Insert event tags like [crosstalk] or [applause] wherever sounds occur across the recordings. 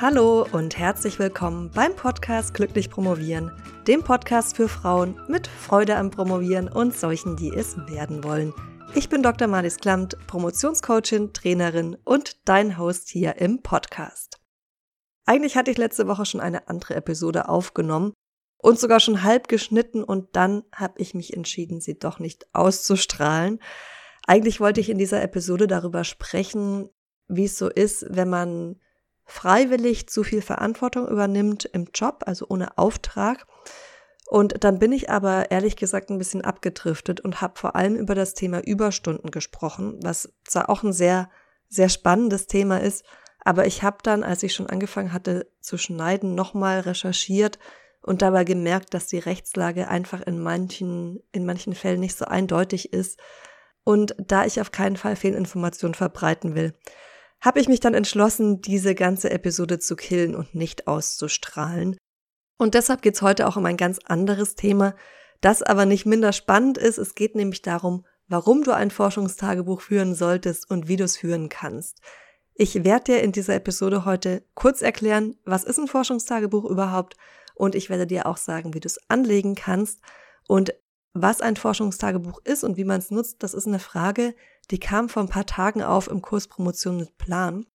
Hallo und herzlich willkommen beim Podcast Glücklich Promovieren, dem Podcast für Frauen mit Freude am Promovieren und solchen, die es werden wollen. Ich bin Dr. Marlies Klamt, Promotionscoachin, Trainerin und dein Host hier im Podcast. Eigentlich hatte ich letzte Woche schon eine andere Episode aufgenommen und sogar schon halb geschnitten und dann habe ich mich entschieden, sie doch nicht auszustrahlen. Eigentlich wollte ich in dieser Episode darüber sprechen, wie es so ist, wenn man freiwillig zu viel Verantwortung übernimmt im Job, also ohne Auftrag. Und dann bin ich aber ehrlich gesagt ein bisschen abgedriftet und habe vor allem über das Thema Überstunden gesprochen, was zwar auch ein sehr, sehr spannendes Thema ist, aber ich habe dann, als ich schon angefangen hatte zu schneiden, nochmal recherchiert und dabei gemerkt, dass die Rechtslage einfach in manchen, in manchen Fällen nicht so eindeutig ist. Und da ich auf keinen Fall Fehlinformationen verbreiten will, habe ich mich dann entschlossen, diese ganze Episode zu killen und nicht auszustrahlen. Und deshalb geht's heute auch um ein ganz anderes Thema, das aber nicht minder spannend ist. Es geht nämlich darum, warum du ein Forschungstagebuch führen solltest und wie du es führen kannst. Ich werde dir in dieser Episode heute kurz erklären, was ist ein Forschungstagebuch überhaupt und ich werde dir auch sagen, wie du es anlegen kannst und was ein Forschungstagebuch ist und wie man es nutzt, das ist eine Frage, die kam vor ein paar Tagen auf im Kurs Promotion mit Plan.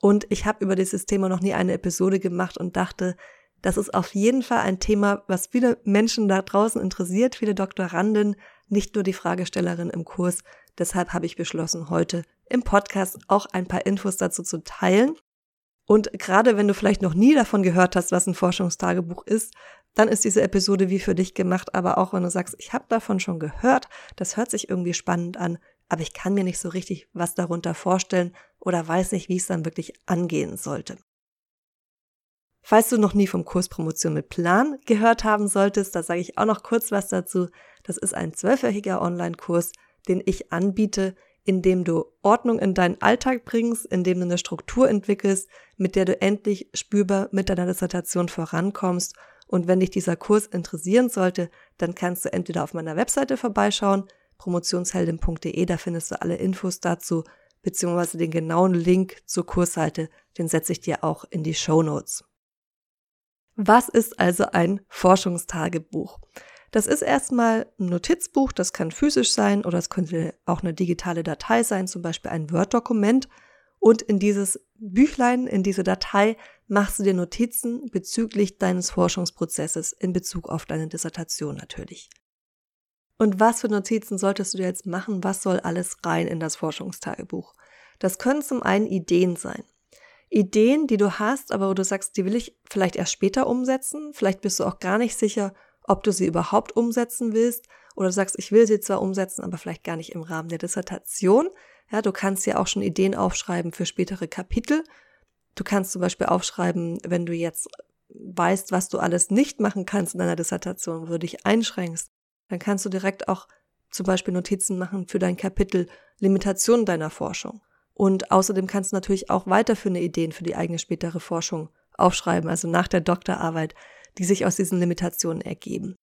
Und ich habe über dieses Thema noch nie eine Episode gemacht und dachte, das ist auf jeden Fall ein Thema, was viele Menschen da draußen interessiert, viele Doktoranden, nicht nur die Fragestellerin im Kurs. Deshalb habe ich beschlossen, heute im Podcast auch ein paar Infos dazu zu teilen. Und gerade wenn du vielleicht noch nie davon gehört hast, was ein Forschungstagebuch ist, dann ist diese Episode wie für dich gemacht. Aber auch wenn du sagst, ich habe davon schon gehört, das hört sich irgendwie spannend an, aber ich kann mir nicht so richtig was darunter vorstellen oder weiß nicht, wie es dann wirklich angehen sollte. Falls du noch nie vom Kurs Promotion mit Plan gehört haben solltest, da sage ich auch noch kurz was dazu. Das ist ein zwölfwöchiger Online-Kurs, den ich anbiete, in dem du Ordnung in deinen Alltag bringst, in dem du eine Struktur entwickelst, mit der du endlich spürbar mit deiner Dissertation vorankommst. Und wenn dich dieser Kurs interessieren sollte, dann kannst du entweder auf meiner Webseite vorbeischauen, promotionsheldin.de, da findest du alle Infos dazu, beziehungsweise den genauen Link zur Kursseite, den setze ich dir auch in die Show Notes. Was ist also ein Forschungstagebuch? Das ist erstmal ein Notizbuch, das kann physisch sein oder es könnte auch eine digitale Datei sein, zum Beispiel ein Word-Dokument. Und in dieses Büchlein, in diese Datei machst du dir Notizen bezüglich deines Forschungsprozesses in Bezug auf deine Dissertation natürlich. Und was für Notizen solltest du dir jetzt machen? Was soll alles rein in das Forschungstagebuch? Das können zum einen Ideen sein. Ideen, die du hast, aber wo du sagst, die will ich vielleicht erst später umsetzen. Vielleicht bist du auch gar nicht sicher, ob du sie überhaupt umsetzen willst. Oder du sagst, ich will sie zwar umsetzen, aber vielleicht gar nicht im Rahmen der Dissertation. Ja, du kannst ja auch schon Ideen aufschreiben für spätere Kapitel. Du kannst zum Beispiel aufschreiben, wenn du jetzt weißt, was du alles nicht machen kannst in deiner Dissertation, wo du dich einschränkst, dann kannst du direkt auch zum Beispiel Notizen machen für dein Kapitel Limitationen deiner Forschung. Und außerdem kannst du natürlich auch weiterführende Ideen für die eigene spätere Forschung aufschreiben, also nach der Doktorarbeit, die sich aus diesen Limitationen ergeben.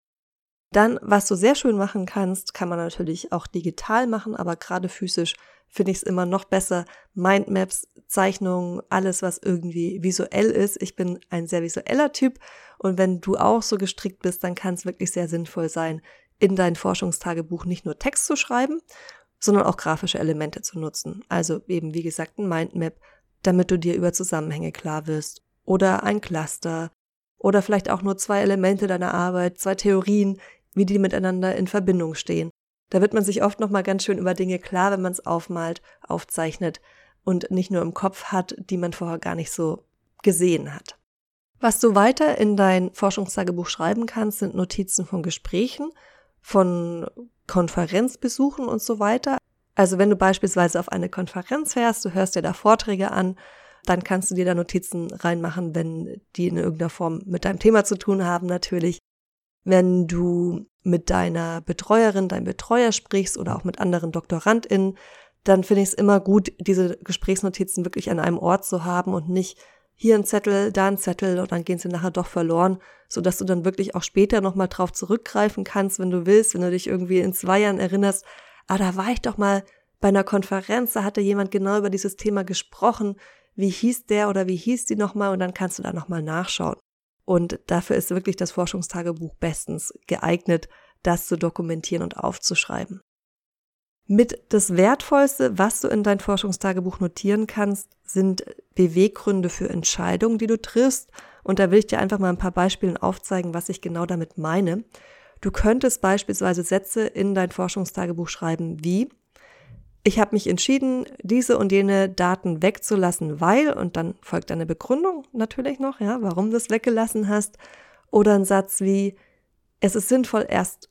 Dann, was du sehr schön machen kannst, kann man natürlich auch digital machen, aber gerade physisch finde ich es immer noch besser. Mindmaps, Zeichnungen, alles, was irgendwie visuell ist. Ich bin ein sehr visueller Typ und wenn du auch so gestrickt bist, dann kann es wirklich sehr sinnvoll sein, in dein Forschungstagebuch nicht nur Text zu schreiben, sondern auch grafische Elemente zu nutzen. Also eben, wie gesagt, ein Mindmap, damit du dir über Zusammenhänge klar wirst. Oder ein Cluster. Oder vielleicht auch nur zwei Elemente deiner Arbeit, zwei Theorien, wie die miteinander in Verbindung stehen. Da wird man sich oft nochmal ganz schön über Dinge klar, wenn man es aufmalt, aufzeichnet und nicht nur im Kopf hat, die man vorher gar nicht so gesehen hat. Was du weiter in dein Forschungstagebuch schreiben kannst, sind Notizen von Gesprächen von Konferenzbesuchen und so weiter. Also wenn du beispielsweise auf eine Konferenz fährst, du hörst dir da Vorträge an, dann kannst du dir da Notizen reinmachen, wenn die in irgendeiner Form mit deinem Thema zu tun haben natürlich. Wenn du mit deiner Betreuerin, deinem Betreuer sprichst oder auch mit anderen DoktorandInnen, dann finde ich es immer gut, diese Gesprächsnotizen wirklich an einem Ort zu haben und nicht hier ein Zettel, da ein Zettel und dann gehen sie nachher doch verloren, so dass du dann wirklich auch später nochmal drauf zurückgreifen kannst, wenn du willst, wenn du dich irgendwie in zwei Jahren erinnerst, ah, da war ich doch mal bei einer Konferenz, da hatte jemand genau über dieses Thema gesprochen, wie hieß der oder wie hieß die nochmal und dann kannst du da nochmal nachschauen. Und dafür ist wirklich das Forschungstagebuch bestens geeignet, das zu dokumentieren und aufzuschreiben. Mit das Wertvollste, was du in dein Forschungstagebuch notieren kannst, sind Beweggründe für Entscheidungen, die du triffst. Und da will ich dir einfach mal ein paar Beispiele aufzeigen, was ich genau damit meine. Du könntest beispielsweise Sätze in dein Forschungstagebuch schreiben wie, ich habe mich entschieden, diese und jene Daten wegzulassen, weil, und dann folgt eine Begründung natürlich noch, ja, warum du es weggelassen hast. Oder ein Satz wie, es ist sinnvoll, erst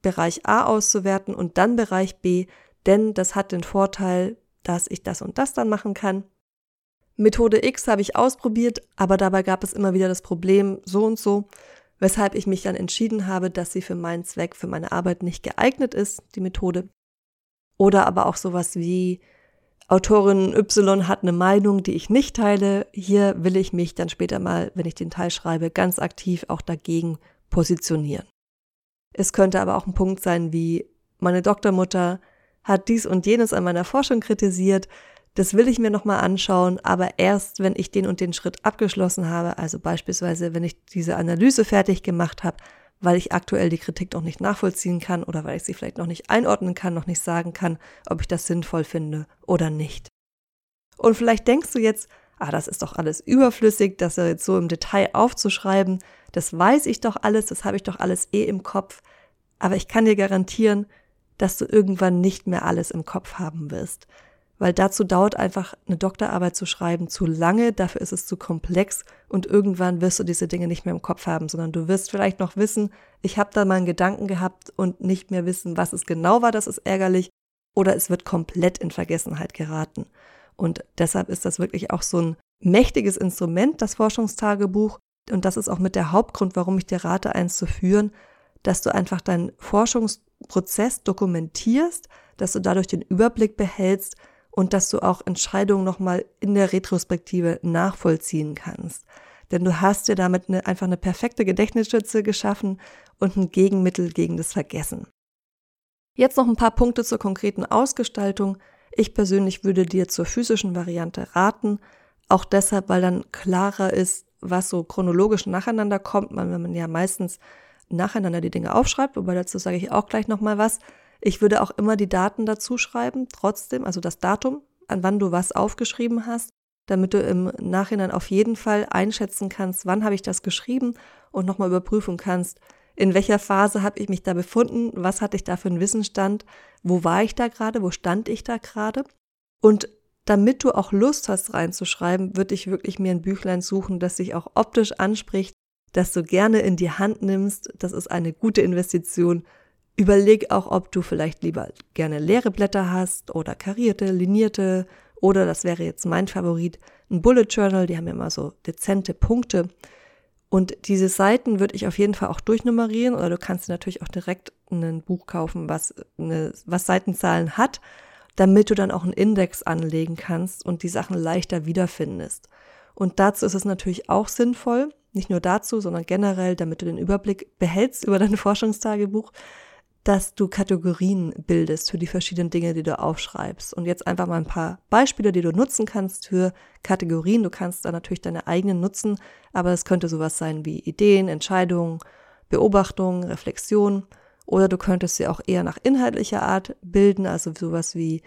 Bereich A auszuwerten und dann Bereich B, denn das hat den Vorteil, dass ich das und das dann machen kann. Methode X habe ich ausprobiert, aber dabei gab es immer wieder das Problem so und so, weshalb ich mich dann entschieden habe, dass sie für meinen Zweck, für meine Arbeit nicht geeignet ist, die Methode. Oder aber auch sowas wie Autorin Y hat eine Meinung, die ich nicht teile. Hier will ich mich dann später mal, wenn ich den Teil schreibe, ganz aktiv auch dagegen positionieren. Es könnte aber auch ein Punkt sein wie, meine Doktormutter hat dies und jenes an meiner Forschung kritisiert, das will ich mir nochmal anschauen, aber erst, wenn ich den und den Schritt abgeschlossen habe, also beispielsweise, wenn ich diese Analyse fertig gemacht habe, weil ich aktuell die Kritik noch nicht nachvollziehen kann oder weil ich sie vielleicht noch nicht einordnen kann, noch nicht sagen kann, ob ich das sinnvoll finde oder nicht. Und vielleicht denkst du jetzt, ah, das ist doch alles überflüssig, das jetzt so im Detail aufzuschreiben, das weiß ich doch alles, das habe ich doch alles eh im Kopf, aber ich kann dir garantieren, dass du irgendwann nicht mehr alles im Kopf haben wirst. Weil dazu dauert einfach eine Doktorarbeit zu schreiben zu lange, dafür ist es zu komplex und irgendwann wirst du diese Dinge nicht mehr im Kopf haben, sondern du wirst vielleicht noch wissen, ich habe da mal einen Gedanken gehabt und nicht mehr wissen, was es genau war, das ist ärgerlich, oder es wird komplett in Vergessenheit geraten. Und deshalb ist das wirklich auch so ein mächtiges Instrument, das Forschungstagebuch. Und das ist auch mit der Hauptgrund, warum ich dir rate, eins zu führen, dass du einfach deinen Forschungsprozess dokumentierst, dass du dadurch den Überblick behältst und dass du auch Entscheidungen nochmal in der Retrospektive nachvollziehen kannst. Denn du hast dir damit eine, einfach eine perfekte Gedächtnisstütze geschaffen und ein Gegenmittel gegen das Vergessen. Jetzt noch ein paar Punkte zur konkreten Ausgestaltung. Ich persönlich würde dir zur physischen Variante raten, auch deshalb, weil dann klarer ist, was so chronologisch nacheinander kommt, wenn man ja meistens nacheinander die Dinge aufschreibt, wobei dazu sage ich auch gleich nochmal was. Ich würde auch immer die Daten dazu schreiben, trotzdem, also das Datum, an wann du was aufgeschrieben hast, damit du im Nachhinein auf jeden Fall einschätzen kannst, wann habe ich das geschrieben und nochmal überprüfen kannst, in welcher Phase habe ich mich da befunden, was hatte ich da für einen Wissensstand, wo war ich da gerade, wo stand ich da gerade. Und damit du auch Lust hast reinzuschreiben, würde ich wirklich mir ein Büchlein suchen, das sich auch optisch anspricht, das du gerne in die Hand nimmst. Das ist eine gute Investition. Überleg auch, ob du vielleicht lieber gerne leere Blätter hast oder karierte, linierte oder das wäre jetzt mein Favorit, ein Bullet Journal, die haben ja immer so dezente Punkte. Und diese Seiten würde ich auf jeden Fall auch durchnummerieren oder du kannst natürlich auch direkt ein Buch kaufen, was, eine, was Seitenzahlen hat, damit du dann auch einen Index anlegen kannst und die Sachen leichter wiederfindest. Und dazu ist es natürlich auch sinnvoll, nicht nur dazu, sondern generell, damit du den Überblick behältst über dein [laughs] Forschungstagebuch, dass du Kategorien bildest für die verschiedenen Dinge, die du aufschreibst. Und jetzt einfach mal ein paar Beispiele, die du nutzen kannst für Kategorien. Du kannst da natürlich deine eigenen nutzen, aber es könnte sowas sein wie Ideen, Entscheidungen, Beobachtungen, Reflexion. Oder du könntest sie auch eher nach inhaltlicher Art bilden, also sowas wie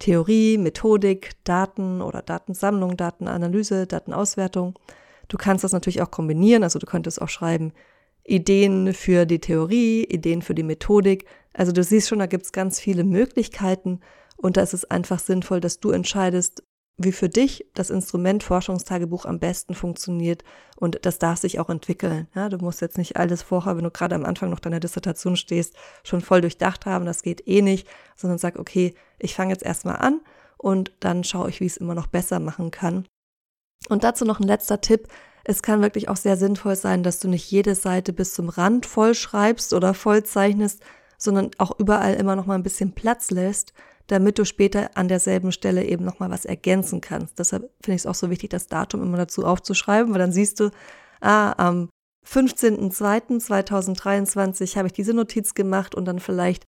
Theorie, Methodik, Daten oder Datensammlung, Datenanalyse, Datenauswertung. Du kannst das natürlich auch kombinieren, also du könntest auch schreiben, Ideen für die Theorie, Ideen für die Methodik. Also du siehst schon, da gibt es ganz viele Möglichkeiten und da ist es einfach sinnvoll, dass du entscheidest, wie für dich das Instrument Forschungstagebuch am besten funktioniert und das darf sich auch entwickeln. Ja, du musst jetzt nicht alles vorher, wenn du gerade am Anfang noch deiner Dissertation stehst, schon voll durchdacht haben, das geht eh nicht, sondern sag, okay, ich fange jetzt erstmal an und dann schaue ich, wie ich es immer noch besser machen kann. Und dazu noch ein letzter Tipp. Es kann wirklich auch sehr sinnvoll sein, dass du nicht jede Seite bis zum Rand voll schreibst oder voll zeichnest, sondern auch überall immer noch mal ein bisschen Platz lässt, damit du später an derselben Stelle eben noch mal was ergänzen kannst. Deshalb finde ich es auch so wichtig, das Datum immer dazu aufzuschreiben, weil dann siehst du, ah, am 15.02.2023 habe ich diese Notiz gemacht und dann vielleicht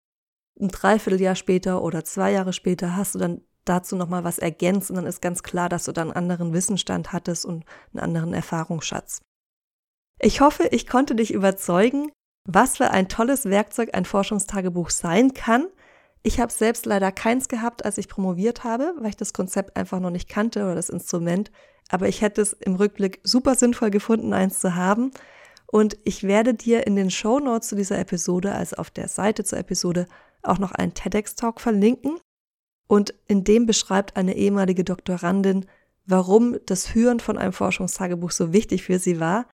ein Dreivierteljahr später oder zwei Jahre später hast du dann dazu nochmal was ergänzt und dann ist ganz klar, dass du dann einen anderen Wissensstand hattest und einen anderen Erfahrungsschatz. Ich hoffe, ich konnte dich überzeugen, was für ein tolles Werkzeug ein Forschungstagebuch sein kann. Ich habe selbst leider keins gehabt, als ich promoviert habe, weil ich das Konzept einfach noch nicht kannte oder das Instrument. Aber ich hätte es im Rückblick super sinnvoll gefunden, eins zu haben. Und ich werde dir in den Show Notes zu dieser Episode, also auf der Seite zur Episode, auch noch einen TEDx-Talk verlinken. Und in dem beschreibt eine ehemalige Doktorandin, warum das Führen von einem Forschungstagebuch so wichtig für sie war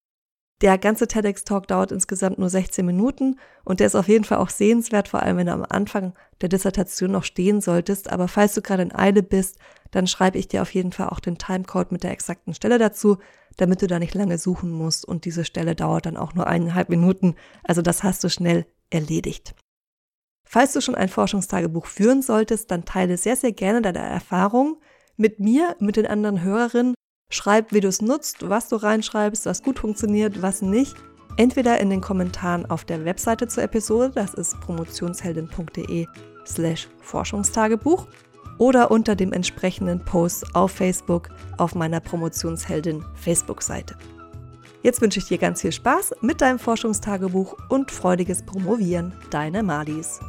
der ganze TEDx-Talk dauert insgesamt nur 16 Minuten und der ist auf jeden Fall auch sehenswert, vor allem wenn du am Anfang der Dissertation noch stehen solltest. Aber falls du gerade in Eile bist, dann schreibe ich dir auf jeden Fall auch den Timecode mit der exakten Stelle dazu, damit du da nicht lange suchen musst und diese Stelle dauert dann auch nur eineinhalb Minuten. Also das hast du schnell erledigt. Falls du schon ein Forschungstagebuch führen solltest, dann teile sehr, sehr gerne deine Erfahrung mit mir, mit den anderen Hörerinnen Schreib, wie du es nutzt, was du reinschreibst, was gut funktioniert, was nicht. Entweder in den Kommentaren auf der Webseite zur Episode, das ist promotionsheldin.de slash Forschungstagebuch oder unter dem entsprechenden Post auf Facebook auf meiner Promotionsheldin Facebook-Seite. Jetzt wünsche ich dir ganz viel Spaß mit deinem Forschungstagebuch und freudiges Promovieren. Deine Madis.